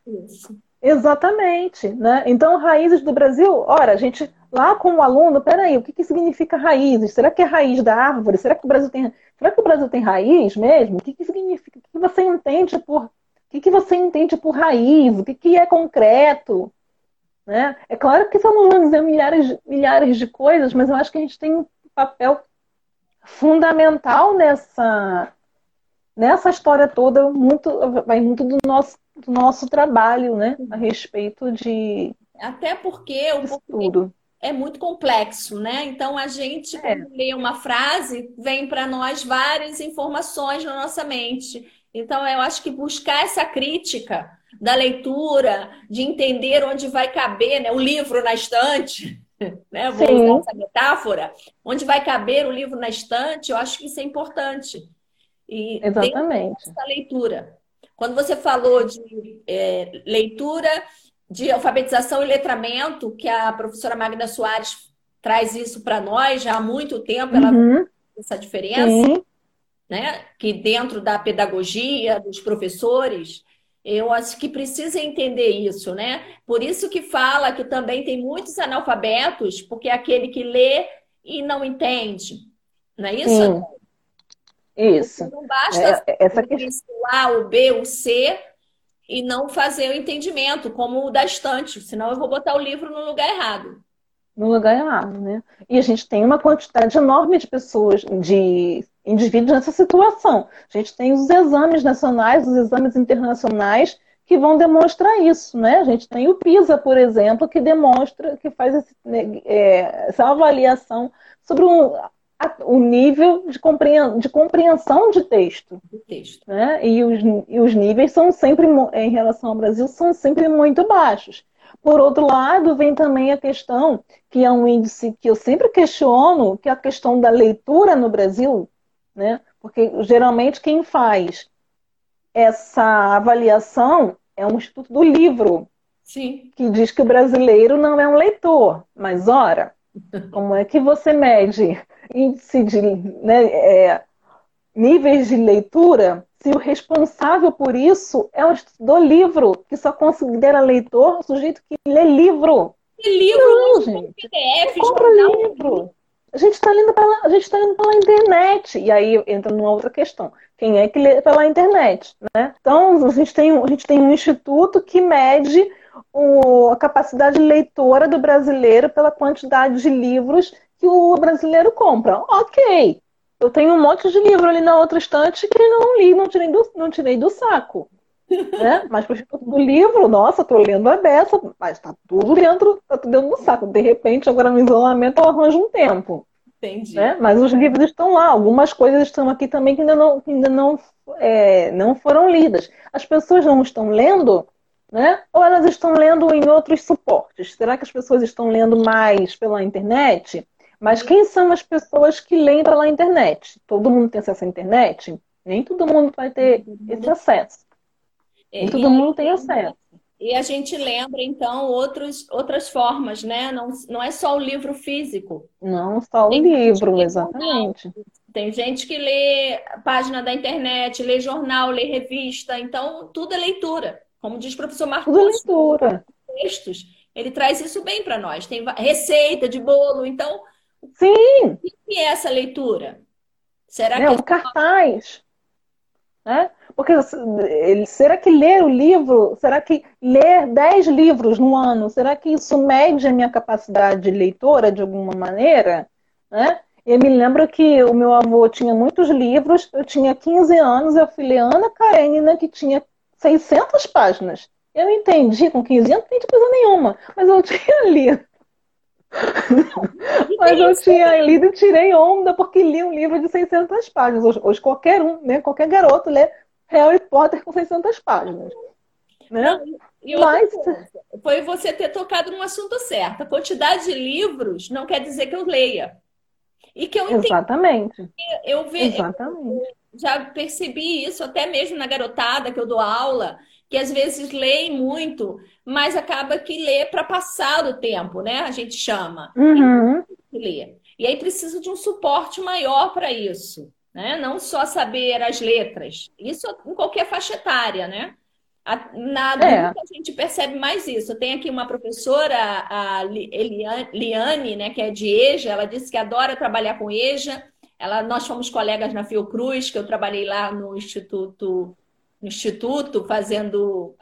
Exatamente. Né? Então, Raízes do Brasil, ora, a gente lá com o aluno, peraí, o que, que significa raízes? Será que é raiz da árvore? Será que o Brasil tem Será que o Brasil tem raiz mesmo? O que, que significa? O que você entende por. O que, que você entende por raiz? O que, que é concreto? Né? É claro que estamos dizer milhares, milhares de coisas, mas eu acho que a gente tem um papel fundamental nessa, nessa história toda, muito, vai muito do nosso, do nosso trabalho, né? A respeito de.
Até porque o tudo é muito complexo, né? Então a gente, é. quando lê uma frase, vem para nós várias informações na nossa mente. Então eu acho que buscar essa crítica da leitura, de entender onde vai caber né, o livro na estante, [LAUGHS] né? Vou Sim. usar essa metáfora, onde vai caber o livro na estante, eu acho que isso é importante.
E Exatamente.
Essa leitura. Quando você falou de é, leitura de alfabetização e letramento, que a professora Magda Soares traz isso para nós já há muito tempo, ela uhum. essa diferença, Sim. né? Que dentro da pedagogia, dos professores, eu acho que precisa entender isso, né? Por isso que fala que também tem muitos analfabetos, porque é aquele que lê e não entende. Não é isso? Sim.
Isso.
Não basta é, essa o A, o B, o C, e não fazer o entendimento, como o da estante, senão eu vou botar o livro no lugar errado.
No lugar errado, né? E a gente tem uma quantidade enorme de pessoas, de indivíduos nessa situação. A gente tem os exames nacionais, os exames internacionais que vão demonstrar isso, né? A gente tem o PISA, por exemplo, que demonstra, que faz esse, né, é, essa avaliação sobre um, o nível de, compreensão de, texto.
De texto.
Né? E, os, e os níveis são sempre, em relação ao Brasil, são sempre muito baixos. Por outro lado, vem também a questão, que é um índice que eu sempre questiono, que é a questão da leitura no Brasil, né? Porque geralmente quem faz essa avaliação é um Instituto do Livro,
Sim.
que diz que o brasileiro não é um leitor. Mas, ora, como é que você mede índice de né, é, níveis de leitura se o responsável por isso é o do Livro, que só considera leitor o sujeito que lê livro?
Que livro?
Não, gente. PDF, compra livro. A gente está lendo, pela, a gente tá lendo pela internet. E aí entra numa outra questão. Quem é que lê pela internet? Né? Então, a gente, tem, a gente tem um instituto que mede o, a capacidade leitora do brasileiro pela quantidade de livros que o brasileiro compra. Ok. Eu tenho um monte de livro ali na outra estante que não li, não tirei do, não tirei do saco. [LAUGHS] Né? Mas Instituto do Livro, nossa, tô lendo a beça, mas tá tudo dentro, tá tudo dentro do saco. De repente, agora no isolamento, eu arranjo um tempo.
Entendi.
Né? Mas os livros estão lá, algumas coisas estão aqui também que ainda não, ainda não, é, não foram lidas. As pessoas não estão lendo, né? Ou elas estão lendo em outros suportes? Será que as pessoas estão lendo mais pela internet? Mas quem são as pessoas que leem pela internet? Todo mundo tem acesso à internet? Nem todo mundo vai ter esse acesso. Nem todo mundo tem acesso.
E a gente lembra, então, outros, outras formas, né? Não, não é só o livro físico.
Não só o tem livro, exatamente.
Tem gente que lê página da internet, lê jornal, lê revista. Então, tudo é leitura. Como diz o professor Marcos.
Tudo é leitura.
Textos. Ele traz isso bem para nós. Tem receita de bolo. Então,
Sim.
O que é essa leitura?
Será é, que. É um cartaz. Né? Porque será que ler o livro, será que ler 10 livros no ano, será que isso mede a minha capacidade de leitora de alguma maneira? Né? Eu me lembro que o meu avô tinha muitos livros, eu tinha 15 anos, eu fui ler Ana Karenina, que tinha 600 páginas. Eu entendi, com 15 anos não entendi coisa nenhuma, mas eu [LAUGHS] tinha lido. Mas eu tinha lido e tirei onda porque li um livro de 600 páginas. Hoje, hoje, qualquer um, né, qualquer garoto lê Harry Potter com 600 páginas. Né?
E Mas... Coisa, foi você ter tocado num assunto certo. A quantidade de livros não quer dizer que eu leia. E que eu.
Exatamente.
Eu, ve... Exatamente. Já percebi isso até mesmo na garotada que eu dou aula que às vezes leem muito, mas acaba que lê para passar o tempo, né? A gente chama.
Uhum.
E, e aí precisa de um suporte maior para isso, né? Não só saber as letras. Isso em qualquer faixa etária, né? Na adulta é. a gente percebe mais isso. Eu tenho aqui uma professora, a Liane, né, que é de EJA, ela disse que adora trabalhar com EJA. Ela, nós fomos colegas na Fiocruz, que eu trabalhei lá no Instituto instituto, fazendo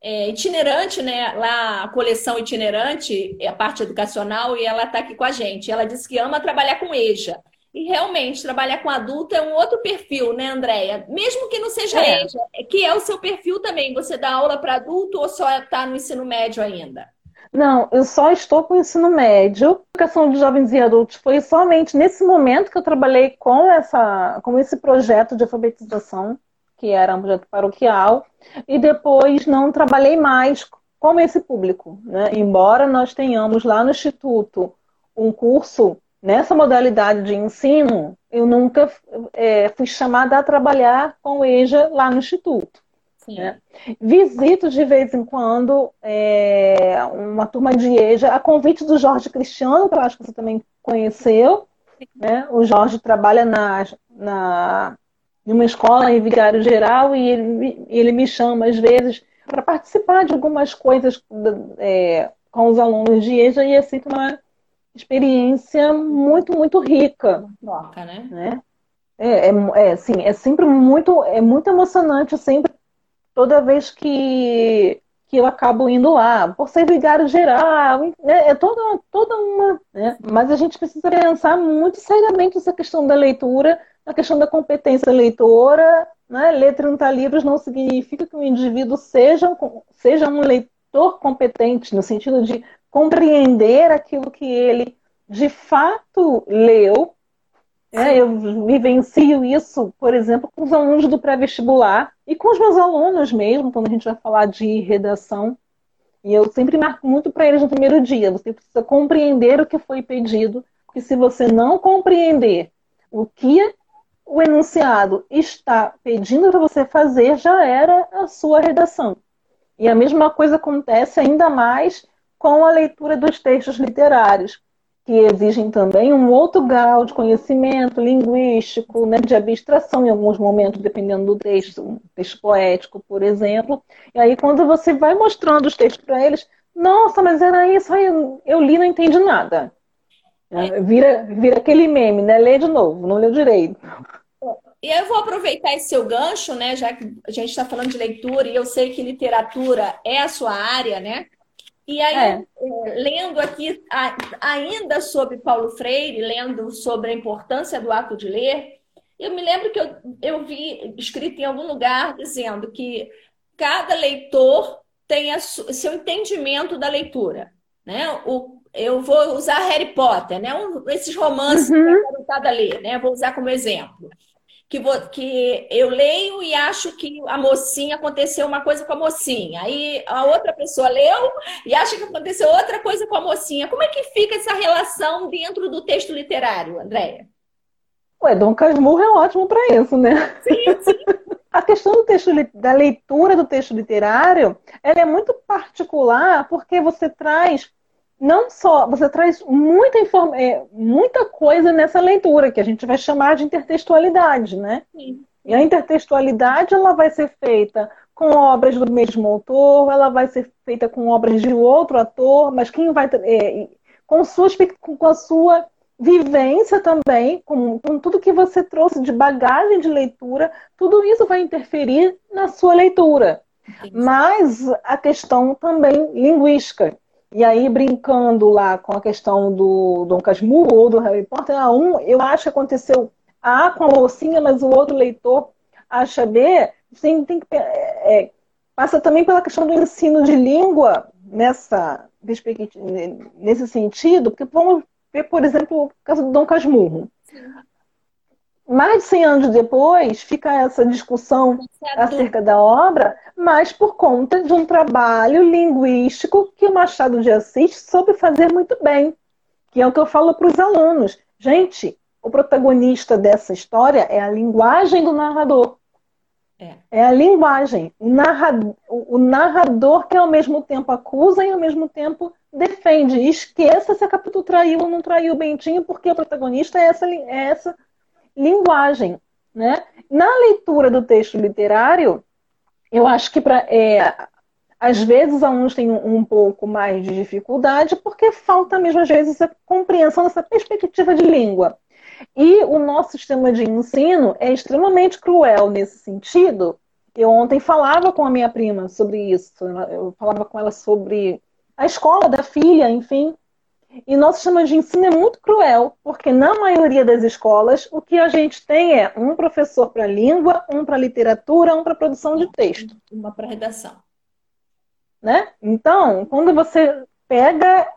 é, itinerante, né? Lá a coleção itinerante, a parte educacional, e ela está aqui com a gente. Ela disse que ama trabalhar com EJA. E realmente, trabalhar com adulto é um outro perfil, né, Andréia? Mesmo que não seja é. EJA, é que é o seu perfil também. Você dá aula para adulto ou só está no ensino médio ainda?
Não, eu só estou com o ensino médio. Educação de jovens e adultos foi somente nesse momento que eu trabalhei com, essa, com esse projeto de alfabetização que era um projeto paroquial, e depois não trabalhei mais com esse público. Né? Embora nós tenhamos lá no Instituto um curso nessa modalidade de ensino, eu nunca é, fui chamada a trabalhar com EJA lá no Instituto. Né? Visito de vez em quando é, uma turma de EJA, a convite do Jorge Cristiano, que eu acho que você também conheceu. Né? O Jorge trabalha na, na de uma escola em Vigário Geral e ele, ele me chama às vezes para participar de algumas coisas é, com os alunos de EJA e é sempre uma experiência muito, muito rica.
Né?
né? É, é, é, assim, é sempre muito, é muito emocionante sempre, toda vez que, que eu acabo indo lá, por ser vigário geral, né? é toda, toda uma. Né? Mas a gente precisa pensar muito seriamente essa questão da leitura a questão da competência leitora, né? ler 30 livros não significa que o indivíduo seja, seja um leitor competente, no sentido de compreender aquilo que ele de fato leu. É, eu vivencio isso, por exemplo, com os alunos do pré-vestibular e com os meus alunos mesmo, quando a gente vai falar de redação. E eu sempre marco muito para eles no primeiro dia. Você precisa compreender o que foi pedido, porque se você não compreender o que o enunciado está pedindo para você fazer, já era a sua redação. E a mesma coisa acontece ainda mais com a leitura dos textos literários que exigem também um outro grau de conhecimento linguístico, né, de abstração em alguns momentos, dependendo do texto, um texto poético, por exemplo. E aí, quando você vai mostrando os textos para eles, nossa, mas era isso, aí eu li não entendi nada. É. Vira, vira aquele meme, né? Lê de novo, não leu direito.
E eu vou aproveitar esse seu gancho, né? Já que a gente está falando de leitura e eu sei que literatura é a sua área, né? E aí, é. é lendo aqui ainda sobre Paulo Freire, lendo sobre a importância do ato de ler, eu me lembro que eu, eu vi escrito em algum lugar dizendo que cada leitor tem a, seu entendimento da leitura. Né? O, eu vou usar Harry Potter, né? Um, esses romances uhum. que eu a ler, né? Vou usar como exemplo que, vou, que eu leio e acho que a mocinha aconteceu uma coisa com a mocinha. Aí a outra pessoa leu e acha que aconteceu outra coisa com a mocinha. Como é que fica essa relação dentro do texto literário, Andréia?
Ué, Dom Casmurro é ótimo para isso, né? Sim, sim. [LAUGHS] A questão do texto, da leitura do texto literário, ela é muito particular porque você traz não só você traz muita informa é, muita coisa nessa leitura que a gente vai chamar de intertextualidade, né? Sim. E a intertextualidade ela vai ser feita com obras do mesmo autor, ela vai ser feita com obras de outro ator, mas quem vai é, com, sua, com a sua vivência também, com, com tudo que você trouxe de bagagem de leitura, tudo isso vai interferir na sua leitura. Mas a questão também linguística, e aí, brincando lá com a questão do Dom Casmurro ou do Harry Potter, a um, eu acho que aconteceu A com a mocinha, mas o outro leitor acha B. Tem, tem que, é, passa também pela questão do ensino de língua nessa nesse sentido, porque vamos ver, por exemplo, o caso do Dom Casmurro mais de 100 anos depois, fica essa discussão acerca da obra, mas por conta de um trabalho linguístico que o Machado de Assis soube fazer muito bem, que é o que eu falo para os alunos. Gente, o protagonista dessa história é a linguagem do narrador. É, é a linguagem. O narrador, o narrador que ao mesmo tempo acusa e ao mesmo tempo defende. esqueça se a Capitu traiu ou não traiu o Bentinho, porque o protagonista é essa, é essa linguagem. Né? Na leitura do texto literário, eu acho que para é, às vezes alunos têm um, um, pouco mais de dificuldade porque falta mesmo às vezes a compreensão dessa perspectiva de língua. E o nosso sistema de ensino é extremamente cruel nesse sentido. Eu ontem falava com a minha prima sobre isso, eu falava com ela sobre a escola da filha, enfim, e nosso sistema de ensino é muito cruel, porque na maioria das escolas o que a gente tem é um professor para língua, um para literatura, um para produção de texto.
Uma para redação.
Né? Então, quando você pega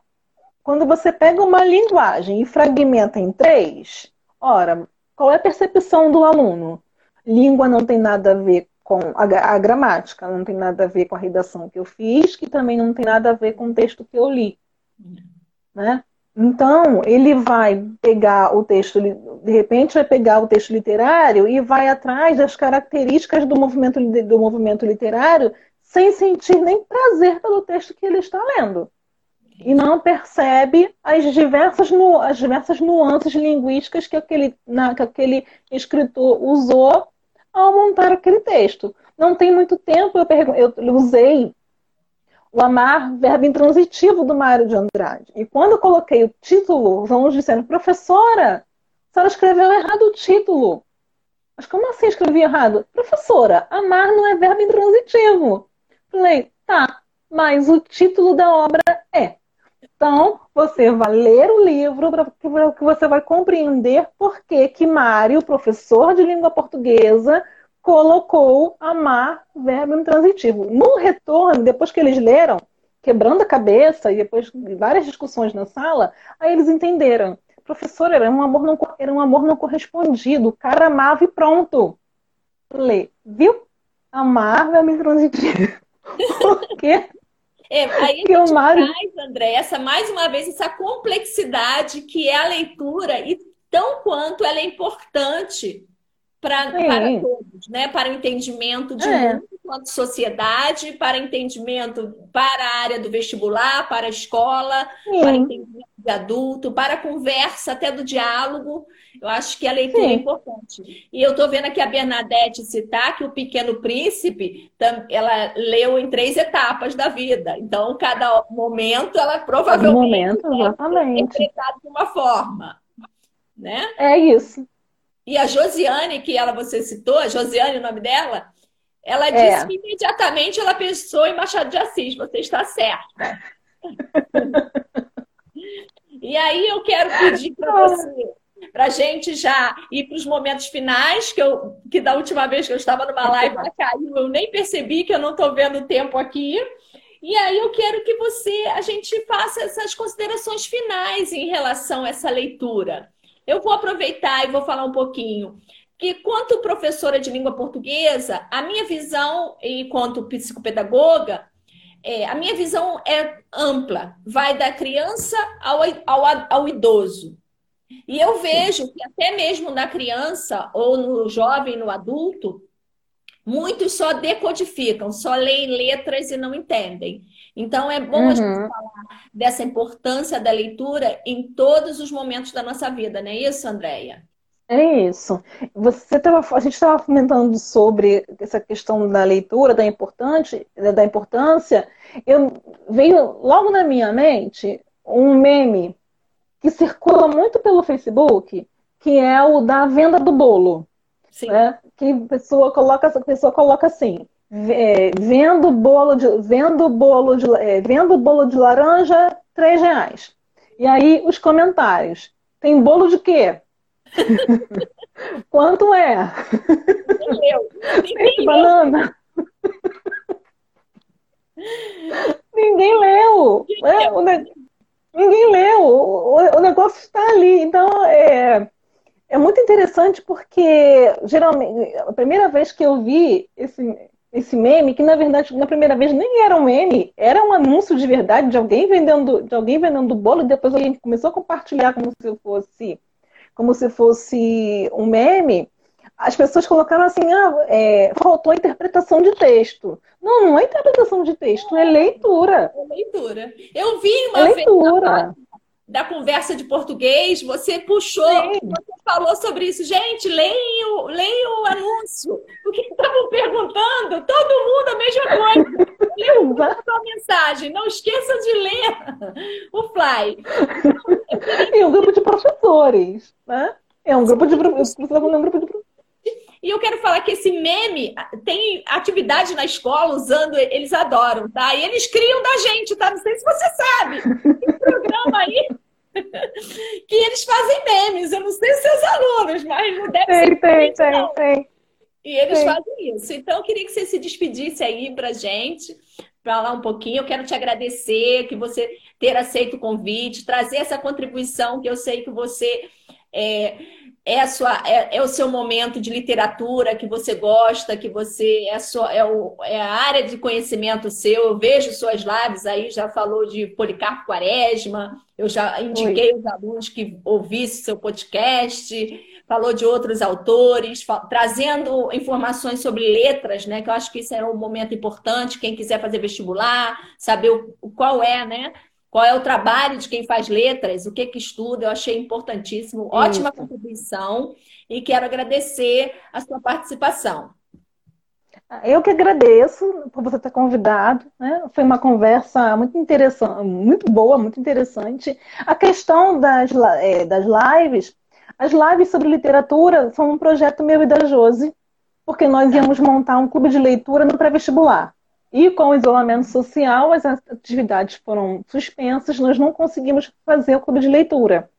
quando você pega uma linguagem e fragmenta em três, ora, qual é a percepção do aluno? Língua não tem nada a ver com a, a gramática, não tem nada a ver com a redação que eu fiz, que também não tem nada a ver com o texto que eu li. Né? Então, ele vai pegar o texto, de repente, vai pegar o texto literário e vai atrás das características do movimento, do movimento literário sem sentir nem prazer pelo texto que ele está lendo. E não percebe as diversas, as diversas nuances linguísticas que aquele, na, que aquele escritor usou ao montar aquele texto. Não tem muito tempo, eu, eu usei o amar, verbo intransitivo do Mário de Andrade. E quando eu coloquei o título, os alunos disseram, professora, a senhora escreveu errado o título. Mas como assim escrevi errado? Professora, amar não é verbo intransitivo. Falei, tá, mas o título da obra é. Então, você vai ler o livro para que você vai compreender por que, que Mário, professor de língua portuguesa, colocou amar verbo intransitivo. No retorno, depois que eles leram, quebrando a cabeça e depois de várias discussões na sala, aí eles entenderam. Professor, era um amor não, era um amor não correspondido. O cara amava e pronto. Falei, viu? Amar verbo intransitivo. [LAUGHS] Por quê?
É, aí a gente Mário... traz, André, essa, mais uma vez, essa complexidade que é a leitura e tão quanto ela é importante pra, para todos, né? Para o entendimento de é. mundo quanto sociedade, para entendimento para a área do vestibular, para a escola, Sim. para entendimento de adulto, para a conversa, até do diálogo. Eu acho que a leitura é Sim. é importante. E eu estou vendo aqui a Bernadette citar que o Pequeno Príncipe, ela leu em três etapas da vida. Então, cada momento, ela provavelmente
momento,
é interpretado de uma forma. Né?
É isso.
E a Josiane, que ela você citou, a Josiane, o nome dela, ela disse é. que imediatamente ela pensou em Machado de Assis. Você está certa. [LAUGHS] e aí eu quero pedir para você, para a gente já ir para os momentos finais, que, eu, que da última vez que eu estava numa live ela caiu, eu nem percebi que eu não estou vendo o tempo aqui. E aí eu quero que você, a gente faça essas considerações finais em relação a essa leitura. Eu vou aproveitar e vou falar um pouquinho. Que, quanto professora de língua portuguesa, a minha visão, enquanto psicopedagoga, é, a minha visão é ampla, vai da criança ao, ao, ao idoso. E eu vejo que até mesmo na criança, ou no jovem, no adulto, muitos só decodificam, só leem letras e não entendem. Então é bom uhum. a gente uhum. falar dessa importância da leitura em todos os momentos da nossa vida, não é isso, Andréia?
É isso. Você tava, a gente estava comentando sobre essa questão da leitura, da, importante, da importância. Eu veio logo na minha mente um meme que circula muito pelo Facebook, que é o da venda do bolo. Sim. Né? Que a pessoa coloca, a pessoa coloca assim: é, vendo bolo de vendo bolo de é, vendo bolo de laranja três reais e aí os comentários tem bolo de quê? [LAUGHS] Quanto é? Tem [LAUGHS] banana? Ninguém leu. É, o ne... ninguém leu. O, o negócio está ali. Então é é muito interessante porque geralmente a primeira vez que eu vi esse esse meme, que na verdade, na primeira vez nem era um meme, era um anúncio de verdade de alguém vendendo, de alguém vendendo bolo, e depois alguém começou a compartilhar como se fosse, como se fosse um meme. As pessoas colocaram assim, ah, é, faltou interpretação de texto. Não, não é interpretação de texto, é leitura.
É leitura. Eu vi uma é leitura. vez da conversa de português, você puxou, Sim. você falou sobre isso. Gente, leia o, o anúncio. O que estavam perguntando? Todo mundo a mesma coisa. Leia a mensagem. Não esqueça de ler o Fly.
E [LAUGHS] um grupo de professores, né? É um grupo de professores. Um grupo de
e eu quero falar que esse meme tem atividade na escola usando, eles adoram, tá? E eles criam da gente, tá? Não sei se você sabe. Tem programa aí [LAUGHS] que eles fazem memes. Eu não sei se seus alunos, mas não deve
tem, ser. Tem, tem, tem.
E eles tem. fazem isso. Então, eu queria que você se despedisse aí pra gente, falar um pouquinho. Eu quero te agradecer que você ter aceito o convite, trazer essa contribuição que eu sei que você. É, é, sua, é, é, o seu momento de literatura que você gosta, que você é, sua, é, o, é a área de conhecimento seu. Eu vejo suas lives aí, já falou de Policarpo Quaresma, eu já indiquei Oi. os alunos que ouvissem seu podcast, falou de outros autores, trazendo informações sobre letras, né? Que eu acho que isso é um momento importante, quem quiser fazer vestibular, saber o, qual é, né? Qual é o trabalho de quem faz letras, o que que estuda, eu achei importantíssimo, ótima Isso. contribuição e quero agradecer a sua participação.
Eu que agradeço por você ter convidado, né? Foi uma conversa muito interessante, muito boa, muito interessante. A questão das, é, das lives, as lives sobre literatura são um projeto meu e da Josi, porque nós íamos montar um clube de leitura no pré-vestibular. E com o isolamento social, as atividades foram suspensas, nós não conseguimos fazer o clube de leitura.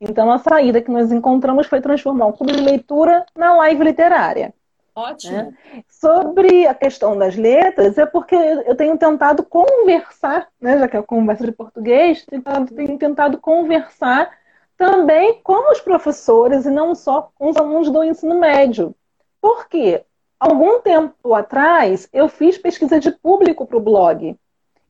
Então, a saída que nós encontramos foi transformar o clube de leitura na live literária.
Ótimo. Né?
Sobre a questão das letras, é porque eu tenho tentado conversar, né, já que é conversa de português, tenho tentado conversar também com os professores e não só com os alunos do ensino médio. Por quê? Algum tempo atrás, eu fiz pesquisa de público para o blog.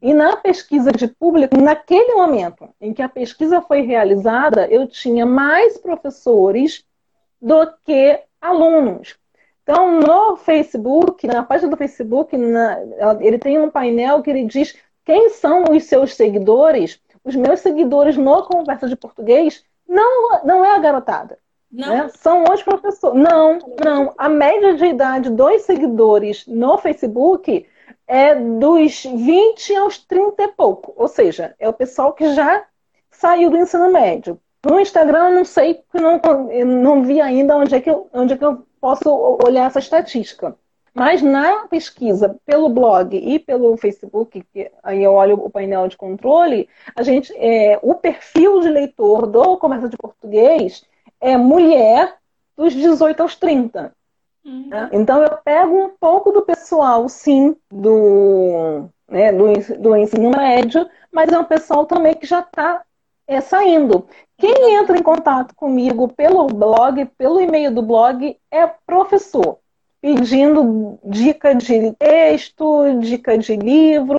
E na pesquisa de público, naquele momento em que a pesquisa foi realizada, eu tinha mais professores do que alunos. Então, no Facebook, na página do Facebook, na, ele tem um painel que ele diz quem são os seus seguidores. Os meus seguidores no Conversa de Português não, não é a garotada. Né? São os professores. Não, não. A média de idade dos seguidores no Facebook é dos 20 aos 30 e pouco. Ou seja, é o pessoal que já saiu do ensino médio. No Instagram, eu não sei, não, não vi ainda onde é, que eu, onde é que eu posso olhar essa estatística. Mas na pesquisa pelo blog e pelo Facebook, que aí eu olho o painel de controle, a gente, é, o perfil de leitor do Comércio de Português é mulher dos 18 aos 30. Uhum. Né? Então eu pego um pouco do pessoal, sim, do, né, do, do ensino médio, mas é um pessoal também que já está é, saindo. Quem entra em contato comigo pelo blog, pelo e-mail do blog, é professor, pedindo dica de texto, dica de livro,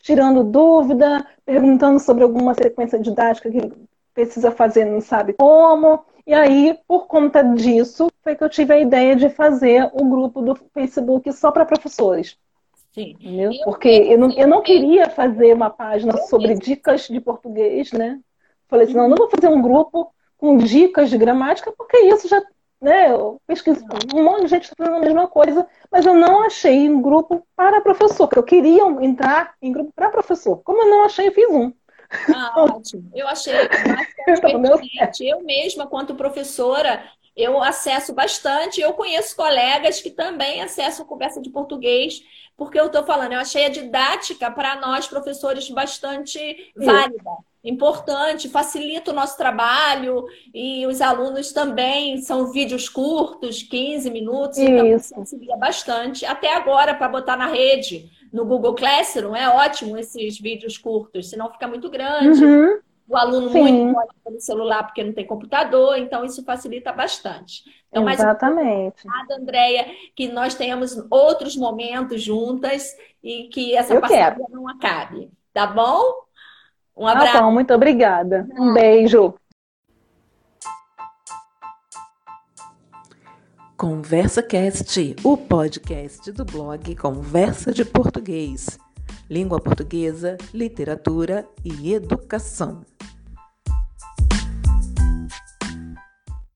tirando dúvida, perguntando sobre alguma sequência didática que precisa fazer, não sabe como. E aí, por conta disso, foi que eu tive a ideia de fazer o grupo do Facebook só para professores. Sim. Entendeu? Porque eu não, eu não queria fazer uma página sobre dicas de português, né? Falei assim, não, não vou fazer um grupo com dicas de gramática, porque isso já, né, eu pesquiso, um monte de gente está fazendo a mesma coisa, mas eu não achei um grupo para professor, porque eu queria entrar em grupo para professor. Como eu não achei, eu fiz um.
Ah, [LAUGHS] ótimo. Eu achei bastante Eu mesma, quanto professora, eu acesso bastante. Eu conheço colegas que também acessam conversa de português, porque eu estou falando, eu achei a didática para nós, professores, bastante válida, importante, facilita o nosso trabalho e os alunos também são vídeos curtos, 15 minutos, então Isso. então facilita bastante. Até agora, para botar na rede no Google Classroom, é ótimo esses vídeos curtos, senão fica muito grande. Uhum. O aluno Sim. muito pode pelo celular porque não tem computador, então isso facilita bastante. Então,
Exatamente.
mais obrigada, Andréia, que nós tenhamos outros momentos juntas e que essa
Eu
parceria
quero.
não acabe. Tá bom?
Um abraço. Tá bom, muito obrigada. Um beijo.
Conversa Cast, o podcast do blog Conversa de Português. Língua portuguesa, literatura e educação.